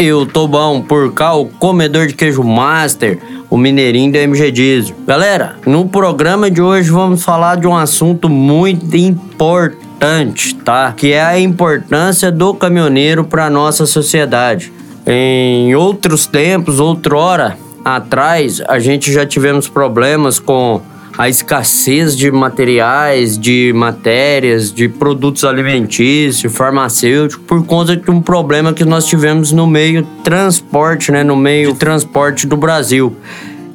Eu tô bom por cá, o comedor de queijo master, o mineirinho da MG Diesel. Galera, no programa de hoje vamos falar de um assunto muito importante, tá? Que é a importância do caminhoneiro para nossa sociedade. Em outros tempos, outrora atrás, a gente já tivemos problemas com a escassez de materiais, de matérias, de produtos alimentícios, farmacêuticos, por conta de um problema que nós tivemos no meio transporte, né, no meio de transporte do Brasil.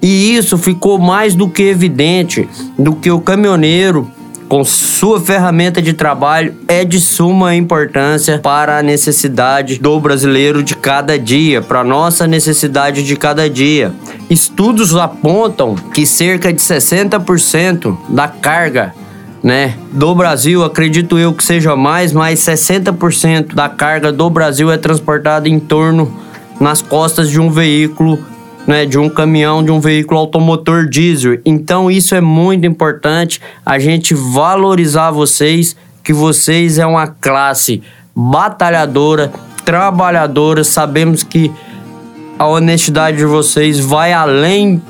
E isso ficou mais do que evidente do que o caminhoneiro com sua ferramenta de trabalho é de suma importância para a necessidade do brasileiro de cada dia, para nossa necessidade de cada dia. Estudos apontam que cerca de 60% da carga né, do Brasil, acredito eu que seja mais, mas 60% da carga do Brasil é transportada em torno nas costas de um veículo né, de um caminhão, de um veículo automotor diesel. Então isso é muito importante a gente valorizar vocês, que vocês é uma classe batalhadora, trabalhadora. Sabemos que a honestidade de vocês vai além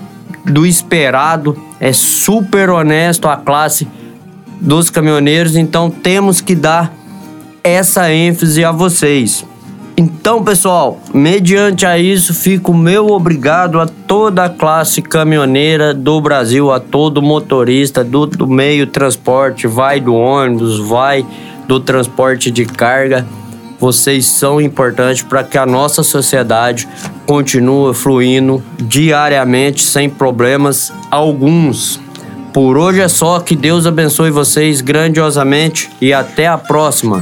do esperado, é super honesto a classe dos caminhoneiros, então temos que dar essa ênfase a vocês. Então, pessoal, mediante a isso, fico meu obrigado a toda a classe caminhoneira do Brasil, a todo motorista do, do meio transporte, vai do ônibus, vai do transporte de carga. Vocês são importantes para que a nossa sociedade continue fluindo diariamente sem problemas alguns. Por hoje é só, que Deus abençoe vocês grandiosamente e até a próxima.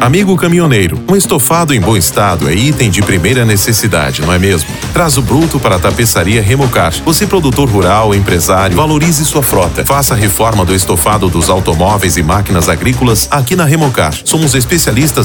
Amigo caminhoneiro, um estofado em bom estado é item de primeira necessidade, não é mesmo? Traz o bruto para a tapeçaria Remocar. Você, produtor rural, empresário, valorize sua frota. Faça a reforma do estofado dos automóveis e máquinas agrícolas aqui na Remocar. Somos especialistas